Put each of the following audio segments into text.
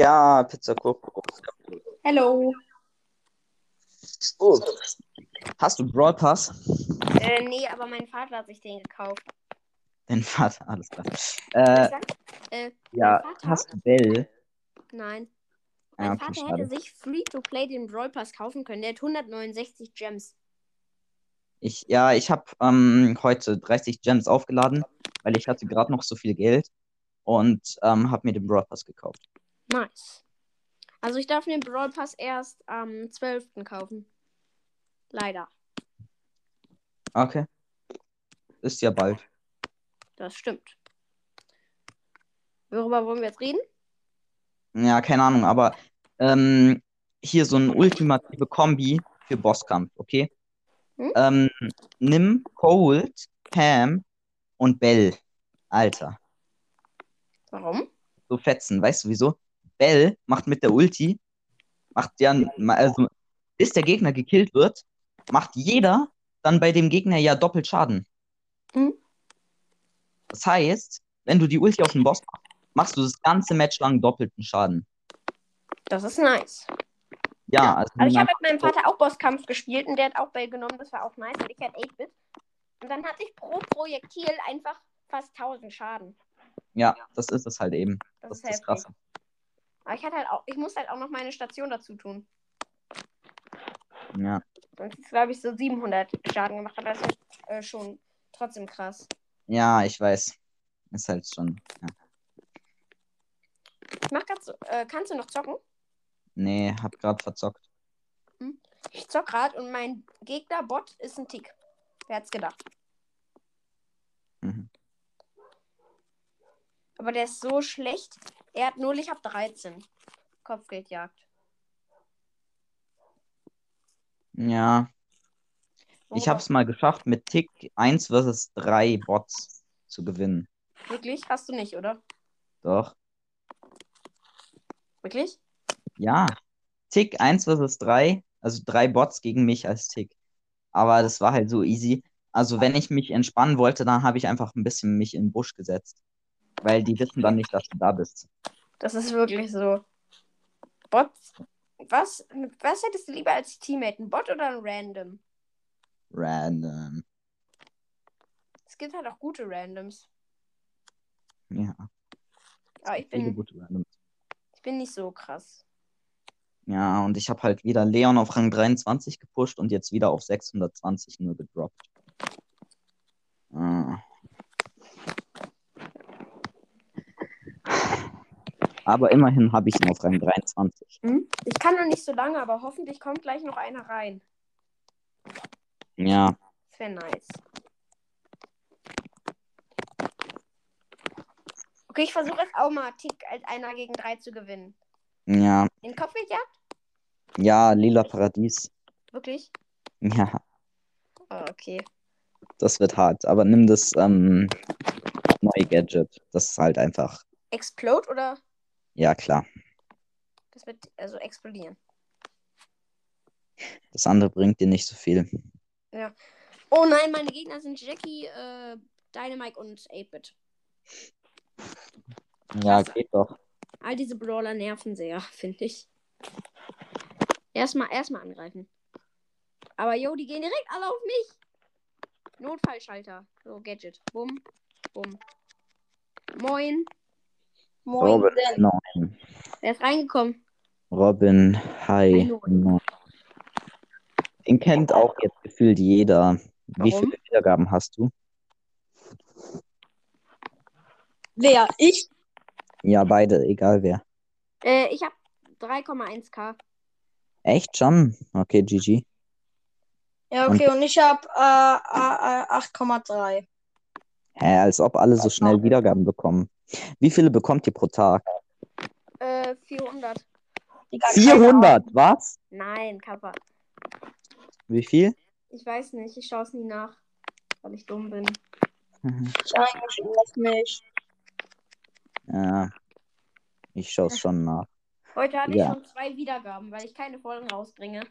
Ja, Pizza Coco. Hello. Oh. Hast du Brawl Pass? Äh, nee, aber mein Vater hat sich den gekauft. Dein Vater, alles klar. Äh? Äh, ja, hast du Bell? Nein. Ah, Mein okay, Vater hätte sich Free-to-Play den Brawl Pass kaufen können. Der hat 169 Gems. Ich, ja, ich habe ähm, heute 30 Gems aufgeladen, weil ich hatte gerade noch so viel Geld und ähm, habe mir den Brawl Pass gekauft. Nice. Also ich darf den Brawl Pass erst am 12. kaufen. Leider. Okay. Ist ja bald. Das stimmt. Worüber wollen wir jetzt reden? Ja, keine Ahnung, aber ähm, hier so eine ultimative Kombi für Bosskampf, okay? Hm? Ähm, nimm Cold, Pam und Bell. Alter, Warum? so fetzen, weißt du wieso? Bell macht mit der Ulti, macht ja, also bis der Gegner gekillt wird, macht jeder dann bei dem Gegner ja doppelt Schaden. Hm? Das heißt, wenn du die Ulti auf den Boss machst, machst du das ganze Match lang doppelten Schaden. Das ist nice. Ja, also, Also ich habe mit meinem Vater auch Bosskampf gespielt und der hat auch Bell genommen. Das war auch nice. Und ich hatte 8-Bit. Und dann hatte ich pro Projektil einfach fast 1000 Schaden. Ja, das ist es halt eben. Das, Das ist ist. Krasse. Aber ich hatte halt auch, ich musste halt auch noch meine Station dazu tun. Ja. Sonst ist, glaube ich, so 700 Schaden gemacht. Aber das ist äh, schon trotzdem krass. ja, ich weiß. Ist halt schon. Ja. Ich mach grad so, äh, kannst du noch zocken? Nee, hab grad verzockt. Ich zock grad und mein Gegner-Bot ist ein Tick. Wer hat's gedacht? Mhm. Aber der ist so schlecht. Er hat 0, ich hab 13. Kopfgeldjagd. Ja, ich Worüber- hab's mal geschafft, mit Tick 1 versus 3 Bots zu gewinnen. Wirklich? Hast du nicht, oder? Doch. Wirklich? Ja. Tick 1 versus 3, also drei Bots gegen mich als Tick. Aber das war halt so easy. Also, wenn ich mich entspannen wollte, dann habe ich einfach ein bisschen mich in den Busch gesetzt. Weil die wissen dann nicht, dass du da bist. Das ist wirklich so. Bots. Was, was hättest du lieber als Teammate? Ein Bot oder ein Random? Random. Es gibt halt auch gute Randoms. Ja, Aber ich bin, gute Randoms. ich bin nicht so krass. Ja, und ich habe halt wieder Leon auf Rang 23 gepusht und jetzt wieder auf 620 nur gedroppt. Ah. Aber immerhin habe ich ihn auf Rang 23. Ich kann noch nicht so lange, aber hoffentlich kommt gleich noch einer rein. Ja, Das wäre nice. Okay, ich versuche jetzt auch mal Tick als einer gegen drei zu gewinnen. ja, In Kopfgeldjagd? ja, lila Paradies. Wirklich? Ja, Oh, okay. das wird hart. Aber nimm das ähm, neue Gadget. Das ist halt einfach. Explode oder? Ja, klar. Das wird also explodieren. Das andere bringt dir nicht so viel. Oh nein, meine Gegner sind Jackie, äh, Dynamite und 8-Bit. Ja, Krass. geht doch. All diese Brawler nerven sehr, finde ich. Erstmal, erstmal angreifen. Aber yo, die gehen direkt alle auf mich. Notfallschalter. So, Gadget. Bumm, bumm. Moin. Moin. Robin, neun. Wer ist reingekommen? Robin, hi. Hallo. Den kennt auch jetzt gefühlt jeder. Wie Warum? viele Wiedergaben hast du? Wer? Ich? Ja, beide, egal wer. Äh, ich habe 3,1k. Echt schon? Okay, GG. Ja, okay, und ich habe äh, äh, äh, 8,3. Hä, als ob alle so schnell Wiedergaben bekommen. Wie viele bekommt ihr pro Tag? Äh, 400. Digga, keine Ahnung. 400, was? Nein, Kappa. Wie viel? Ich weiß nicht, ich schaue es nie nach, weil ich dumm bin. Ich eigentlich auch nicht. Ja, ich schaue es schon nach. Heute hatte Ja. ich schon zwei Wiedergaben, weil ich keine Folgen rausbringe.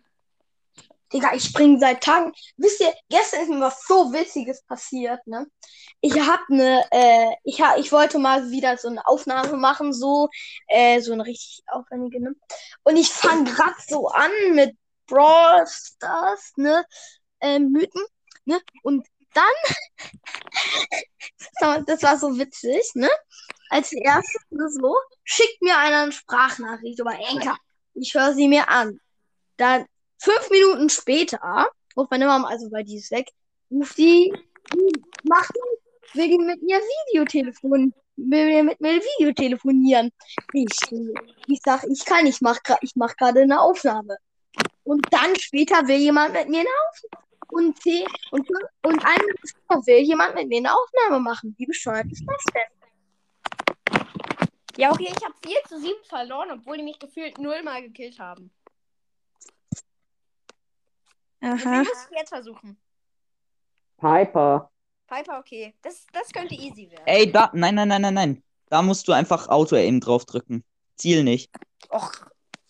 Digga, ich springe seit Tagen. Wisst ihr, gestern ist mir was so Witziges passiert, ne? Ich hab ne, äh, ich, ha, ich wollte mal wieder so eine Aufnahme machen, so, äh, so eine richtig aufwendige, ne? Und ich fange grad so an mit Brawl Stars, ne? Äh, Mythen, ne? Und dann, das war so witzig, ne? Als erstes so, schickt mir einer eine Sprachnachricht über Enker. Ich höre sie mir an. Dann fünf Minuten später ruft meine Mama, also weil die ist weg, ruft die, macht will mit mir Videotelefon, will mit mir Videotelefonieren. Ich, ich sag, ich kann, ich mach, ich mach gerade eine Aufnahme. Und dann später will jemand mit mir eine Aufnahme. Und, und, und Minute später will jemand mit mir eine Aufnahme machen. Wie bescheuert ist das denn? Ja, okay, ich habe 4 zu 7 verloren, obwohl die mich gefühlt nullmal gekillt haben. Wen Aha. musst du jetzt versuchen? Piper. Piper, okay. Das, das könnte easy werden. Ey, da, nein, nein, nein, nein, nein. Da musst du einfach Auto-Aim draufdrücken. Ziel nicht. Och.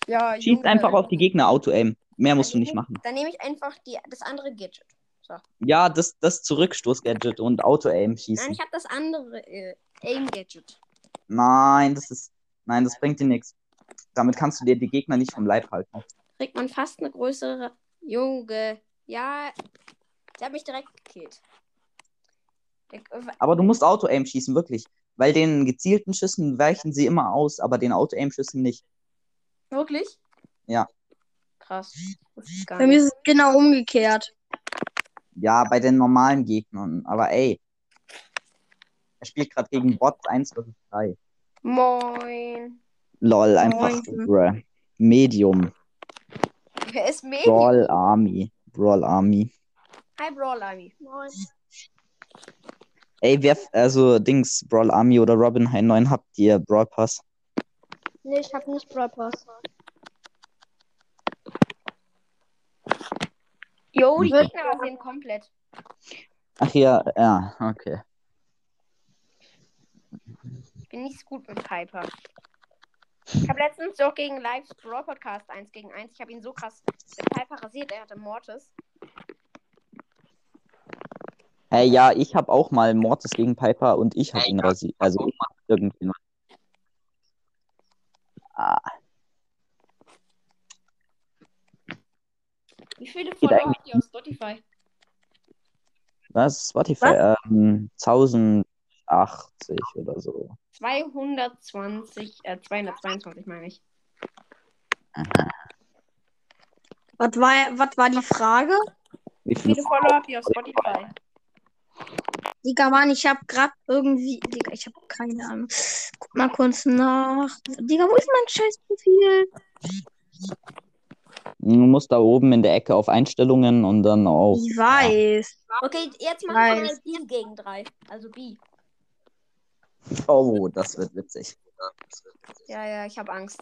Ja, Schieß Junge. einfach auf die Gegner Auto-Aim. Mehr musst du Dann nicht nehm- machen. Dann nehme ich einfach die, das andere Gadget. Ja, das, das Zurückstoß-Gadget und Auto-Aim Nein, schießen. ich habe das andere äh, Aim-Gadget. Nein, das ist. Nein, das bringt dir nichts. Damit kannst du dir die Gegner nicht vom Leib halten. Kriegt man fast eine größere. Junge. Ja. Der hat mich direkt gekillt. Der, äh, Aber du musst Auto-Aim schießen, wirklich. Weil den gezielten Schüssen weichen sie immer aus, aber den Auto-Aim-Schüssen nicht. wirklich? Ja. Krass. Bei mir ist es genau umgekehrt. Ja, bei den normalen Gegnern. Aber ey. Er spielt gerade gegen Bots 1 vs 3. Moin. Lol, einfach Moin. bruh. Medium. Wer ist Medium? Brawl Army. Brawl Army. Hi, Brawl Army. Moin. Ey, wer, also Dings, Brawl Army oder Robin High 9 habt ihr Brawl Pass? Nee, ich hab nicht Brawl Pass. Jo, die Wird- Gegner rasieren komplett. Ach ja, ja, okay. Ich bin nicht so gut mit Piper. Ich habe letztens doch gegen Lives Brawl Podcast 1 gegen 1. Ich habe ihn so krass mit Piper rasiert. Er hatte Mortis. Hey, ja, ich hab auch mal Mortis gegen Piper und ich hab ihn rasiert. Also ich irgendwie mal. Ah, Wie viele Follower habt ihr auf Spotify? was? Spotify? Ähm, 1080 oder so. 220, äh, 222 meine ich. Was war, was war die Frage? Wie Wie viel? viele Follower habt ihr auf Spotify? Digga, Mann, ich hab grad irgendwie. Digga, ich hab keine Ahnung. Guck mal kurz nach. Digga, wo ist mein scheiß Profil? Du musst da oben in der Ecke auf Einstellungen und dann auf. Ich weiß. Okay, jetzt machen wir B gegen 3. Also B. Oh, das wird witzig. Ja, ja, ich habe Angst.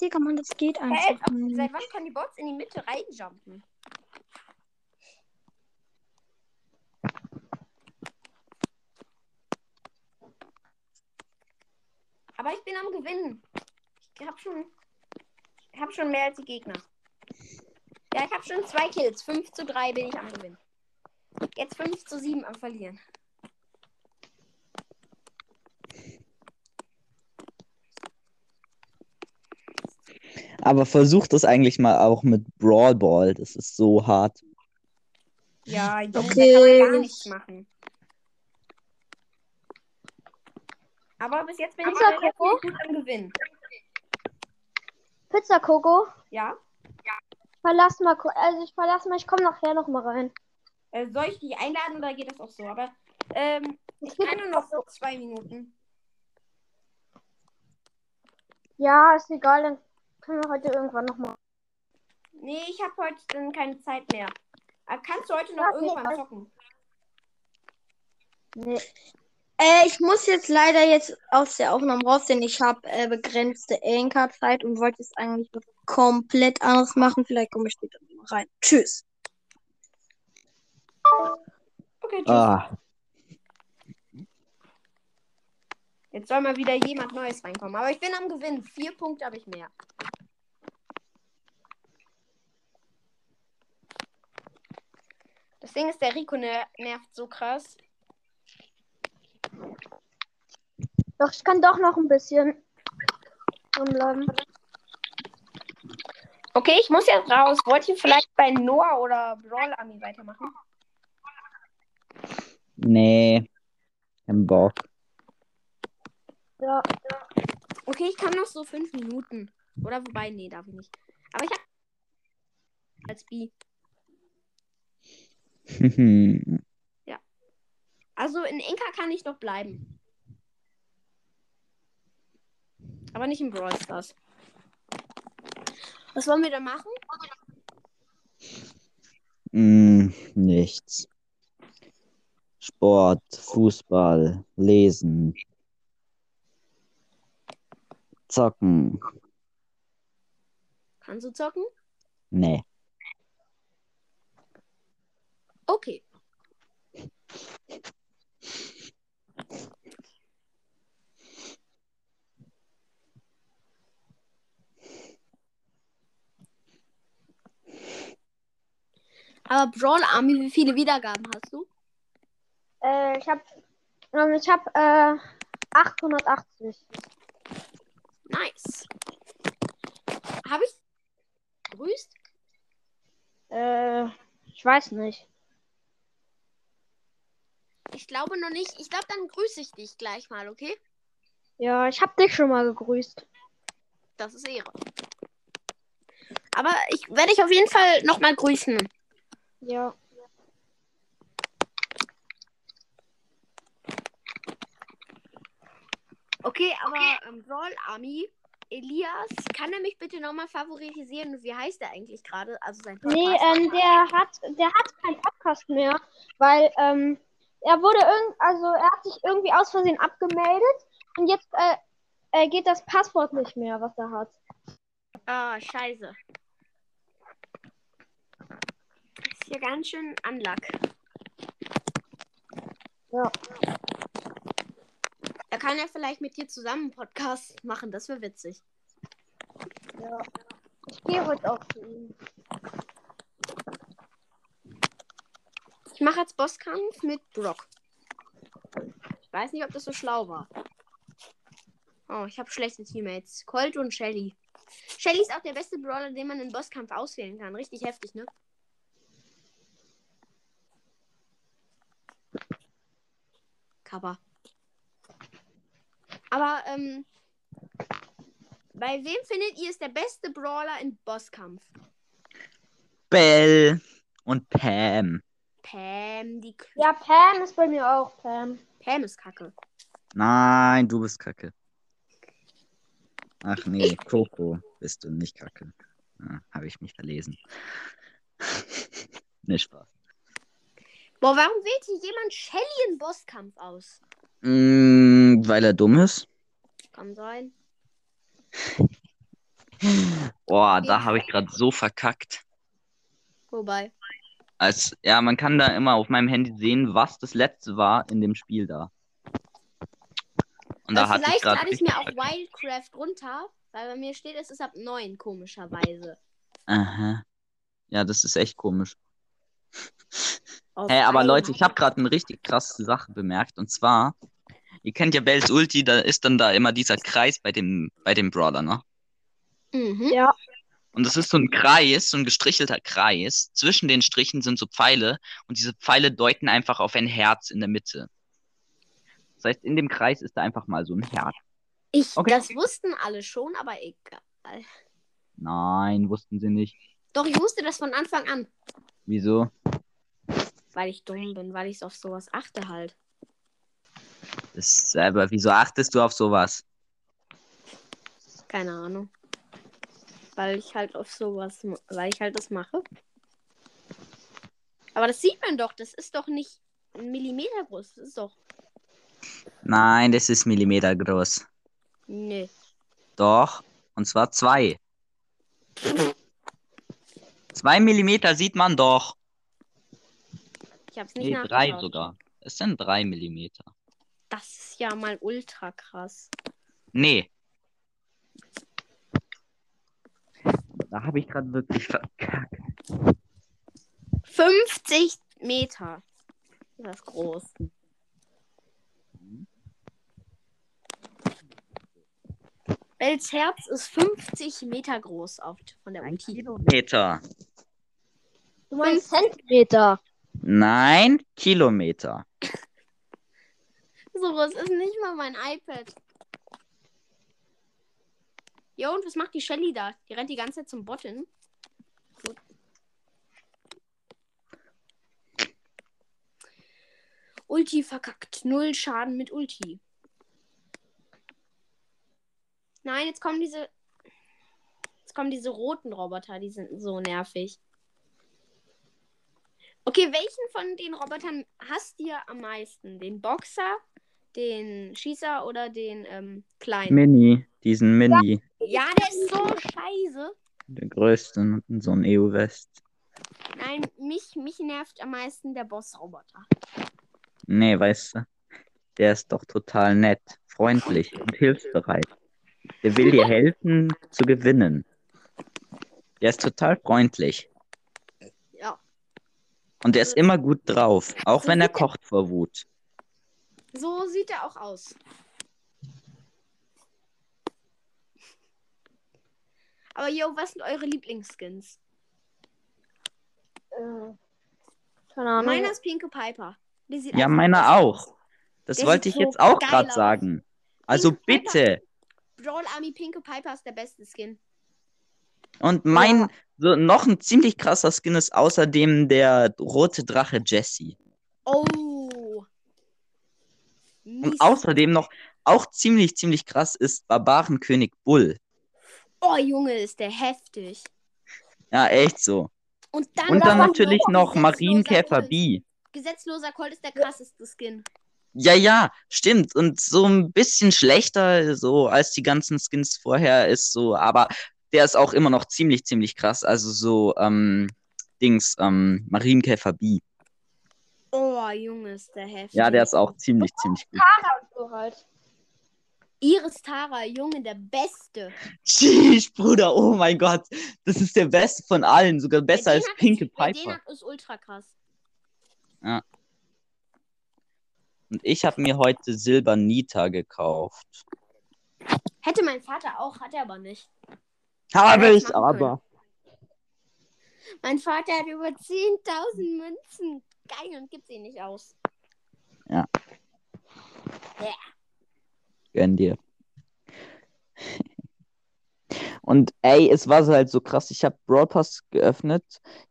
Digga, Mann, das geht einfach nicht. seit wann können die Bots in die Mitte reinjumpen? Aber ich bin am Gewinnen. Ich hab schon. Ich hab schon mehr als die Gegner. Ja, ich hab schon zwei Kills. 5 zu 3 bin ich am Gewinnen. Jetzt 5 zu 7 am Verlieren. Aber versuch das eigentlich mal auch mit Brawl Ball. Das ist so hart. Ja, Junge, Okay. kann man gar nichts machen. Aber bis jetzt bin ich Pizza relativ Coco? gut am Gewinnen. Pizza Coco, Ja? verlass mal, also ich verlass mal, ich komme nachher noch mal rein. Äh, soll ich dich einladen oder geht das auch so? Aber ähm, ich kann nur noch zwei Minuten. Ja, ist egal, dann können wir heute irgendwann noch mal. Nee, ich habe heute dann keine Zeit mehr. Aber kannst du heute noch Ja, nee, irgendwann weiß- zocken? Nee. Äh, ich muss jetzt leider jetzt aus der Aufnahme raus, denn ich habe äh, begrenzte Anchor-Zeit und wollte jetzt eigentlich komplett anderes machen. Vielleicht komme ich später noch rein. Tschüss. Okay, tschüss. Ah, Jetzt soll mal wieder jemand Neues reinkommen. Aber ich bin am Gewinnen. Vier Punkte habe ich mehr. Das Ding ist, der Rico ner nervt so krass. Doch, ich kann doch noch ein bisschen drin Okay, ich muss jetzt raus. Wollt ihr vielleicht bei Noah oder Brawl Army weitermachen? Nee. Kein Bock. Ja. Okay, ich kann noch so fünf Minuten. Oder wobei, nee, darf ich nicht. Aber ich hab als B. Also in Enka kann ich noch bleiben. Aber nicht in Brawl Stars. Was wollen wir da machen? mm, nichts. Sport, Fußball, Lesen. Zocken. Kannst du zocken? Nee. Okay. Aber Brawl Army, wie viele Wiedergaben hast du? Äh, ich habe ich hab, äh, 880. Nice. Habe ich grüßt? Äh, ich weiß nicht. Ich glaube noch nicht. Ich glaube, dann grüße ich dich gleich mal, okay? Ja, ich habe dich schon mal gegrüßt. Das ist Ehre. Aber ich werde dich auf jeden Fall nochmal grüßen. Ja. Okay, aber ähm, Brawl Army, Elias, kann er mich bitte nochmal favorisieren? Wie heißt er eigentlich gerade? Also sein Podcast. Nee, ähm, der hat, der hat keinen Podcast mehr, weil ähm, er wurde irgend, also er hat sich irgendwie aus Versehen abgemeldet und jetzt äh, äh, geht das Passwort nicht mehr, was er hat. Ah, scheiße. Ist ja ganz schön Anlack. Ja. Er kann ja vielleicht mit dir zusammen einen Podcast machen, das wäre witzig. Ja. Ich gehe heute auch zu ihm. Mache jetzt Bosskampf mit Brock. Ich weiß nicht, ob das so schlau war. Oh, ich habe schlechte Teammates. Colt und Shelly. Shelly ist auch der beste Brawler, den man im Bosskampf auswählen kann. Richtig heftig, ne? Cover. Aber, ähm, bei wem findet ihr ist der beste Brawler im Bosskampf? Bell und Pam. Pam, die K Ja, Pam ist bei mir auch Pam. Pam ist kacke. Nein, du bist kacke. Ach nee, Coco bist du nicht kacke. Ah, Habe ich mich verlesen. ne Spaß. Boah, warum wählt hier jemand Shelly in Bosskampf aus? Mm, weil er dumm ist. Kann sein. Boah, da habe ich gerade so verkackt. Wobei. Als, ja, man kann da immer auf meinem Handy sehen, was das letzte war in dem Spiel da. Und da Also hatte ich vielleicht lade ich mir auch. Wildcraft runter, weil bei mir steht, es ist ab 9, komischerweise. Aha. Ja, das ist echt komisch. Auf Hey, aber. Leute, ich habe gerade eine richtig krasse Sache bemerkt. Und zwar, ihr kennt ja Bells Ulti, da ist dann da immer dieser Kreis bei dem, bei dem Brawler, ne? Mhm. Ja. Und das ist so ein Kreis, so ein gestrichelter Kreis. Zwischen den Strichen sind so Pfeile und diese Pfeile deuten einfach auf ein Herz in der Mitte. Das heißt, in dem Kreis ist da einfach mal so ein Herz. Ich, Okay. Das wussten alle schon, aber egal. Nein, wussten sie nicht. Doch, ich wusste das von Anfang an. Wieso? Weil ich dumm bin, weil ich auf sowas achte halt. Das selber, wieso achtest du auf sowas? Keine Ahnung. Weil ich halt auf sowas, weil ich halt das mache. Aber das sieht man doch, das ist doch nicht ein Millimeter groß. Das ist doch. Nein, das ist Millimeter groß. Nee. Doch, und zwar zwei. Zwei Millimeter sieht man doch. Ich hab's nicht Nee, drei sogar. Es sind drei Millimeter. Das ist ja mal ultra krass. Nee. Da habe ich gerade wirklich verkackt. 50 Meter. Das ist groß. Bells Herz ist 50 Meter groß auf, von der Ein Ulti. Kilometer. Du meinst Zentimeter. Nein, Kilometer. So groß ist nicht mal mein iPad. Jo, und was macht die Shelly da? Die rennt die ganze Zeit zum Bot. Ulti verkackt. Null Schaden mit Ulti. Nein, jetzt kommen diese. Jetzt kommen diese roten Roboter, die sind so nervig. Okay, welchen von den Robotern hast du am meisten? Den Boxer, den Schießer oder den ähm, kleinen? Mini, diesen Mini. Ja, der ist so scheiße. Der größte, so ein EU-West. Nein, mich, mich nervt am meisten der Boss-Roboter. Nee, weißt du, der ist doch total nett, freundlich und hilfsbereit. Der will dir helfen zu gewinnen. Der ist total freundlich. Ja. Und er ist immer gut drauf, auch wenn er kocht vor Wut. So sieht er auch aus. Aber yo, was sind eure Lieblingsskins? Äh, keine Ahnung. Meiner ist Pinke Piper. Die sieht Ja, meiner besser auch. aus. Das Der wollte ich jetzt so auch geil gerade aus. sagen. Also Pink Piper. bitte. Brawl Army Pinke Piper ist der beste Skin. Und mein, so noch ein ziemlich krasser Skin ist außerdem der rote Drache Jesse. Oh. Und außerdem noch, auch ziemlich, ziemlich krass ist Barbarenkönig Bull. Oh, Junge, ist der heftig. Ja, echt so. Und dann, Und dann natürlich noch Marienkäfer. B. Gesetzloser Colt ist der krasseste Skin. Ja, ja, stimmt. Und so ein bisschen schlechter, so als die ganzen Skins vorher ist so, aber der ist auch immer noch ziemlich, ziemlich krass. Also so, ähm, Dings, ähm, Marienkäfer B. Oh, Junge, ist der heftig. Ja, der ist auch ziemlich, ziemlich gut. so halt. Iris Tara, Junge, der Beste. Sheesh, Bruder, oh mein Gott. Das ist der beste von allen, sogar besser Der als der Piper. Denak ist ultra krass. Und ich habe mir heute Silber Nita gekauft. Hätte mein Vater auch, hat er aber nicht. Habe ich aber. Mein Vater hat über 10.000 Münzen. Geil, und gibt sie nicht aus. Gönn dir. Und ey, es war so halt so krass. Ich habe Brawl Pass geöffnet.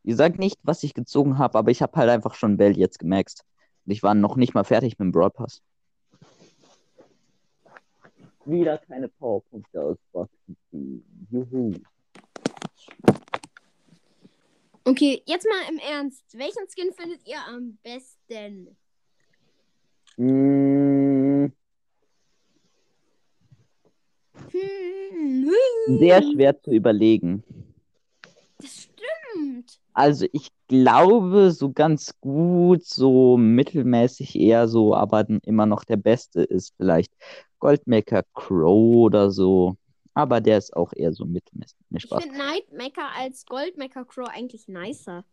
Ihr sagt nicht, was ich gezogen habe, aber ich habe halt einfach schon Bell jetzt gemaxt. Und ich war noch nicht mal fertig mit dem Brawl Pass. Wieder keine Powerpunkte aus Boxen. Juhu. Okay, jetzt mal im Ernst. Welchen Skin findet ihr am besten? Mm, Hm, sehr schwer zu überlegen. Das stimmt. Also ich glaube so ganz gut, so mittelmäßig eher so, aber dann immer noch der Beste ist vielleicht Goldmaker Crow oder so. Aber der ist auch eher so mittelmäßig. Nee, Ich Spaß. finde Nightmaker als Goldmaker Crow eigentlich nicer.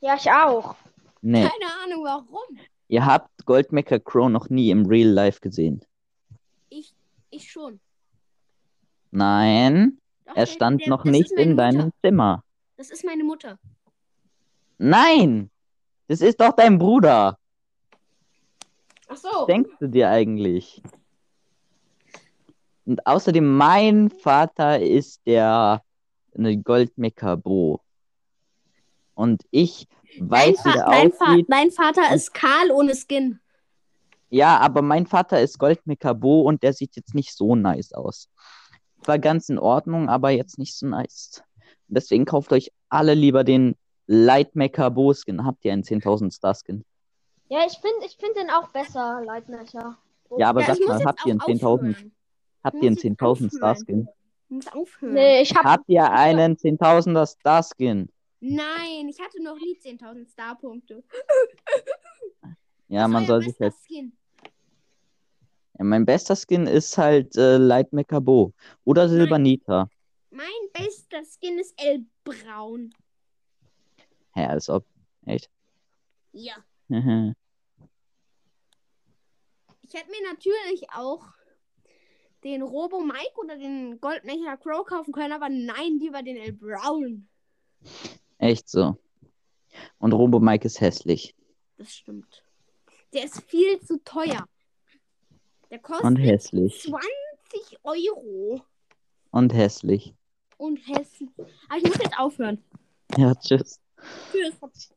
Ja, ich auch. Nee, Keine Ahnung warum. ihr habt Goldmaker Crow noch nie im Real Life gesehen. Ich, ich schon. Nein, Doch, er stand der- noch nicht in deinem Mutter. Zimmer. Das ist meine Mutter. Nein, das ist doch dein Bruder. Ach so. Was denkst du dir eigentlich? Und außerdem, mein Vater ist der eine Goldmecker Bo. Und ich weiß, wie Fa der dein, Fa aussieht. dein Vater ist Karl ohne Skin. Ja, aber mein Vater ist Goldmecker Bo und der sieht jetzt nicht so nice aus. War ganz in Ordnung, aber jetzt nicht so nice. Deswegen kauft euch alle lieber den Lightmaker Bo Skin. Habt ihr einen 10.000 Star Skin? Ja, ich finde ich find den auch besser, Leitmecher. Ja, aber Ja, sag mal, habt ihr einen auch 10.000 aufhören. Habt ihr einen muss jetzt 10.000 Star aufhören. Skin? Ich muss aufhören. Nee, ich hab. Habt ihr einen 10.000er Star Skin? Nein, ich hatte noch nie 10.000 Starpunkte. Ja, Was man soll sich halt. Skin? Ja, mein bester Skin ist halt äh, Lightmaker Bo. Oder Silbernita. Mein bester Skin ist L Braun. Hä, als ob. Echt? Ja. Mhm. Ich hätte mir natürlich auch den Robo Mike oder den Goldmecher Crow kaufen können, aber nein, lieber den El Brown. Echt so. Und Robo Mike ist hässlich. Das stimmt. Der ist viel zu teuer. Der kostet Und hässlich. 20 Euro. Und hässlich. Und hässlich. Aber ich muss jetzt aufhören. Ja, tschüss. Tschüss.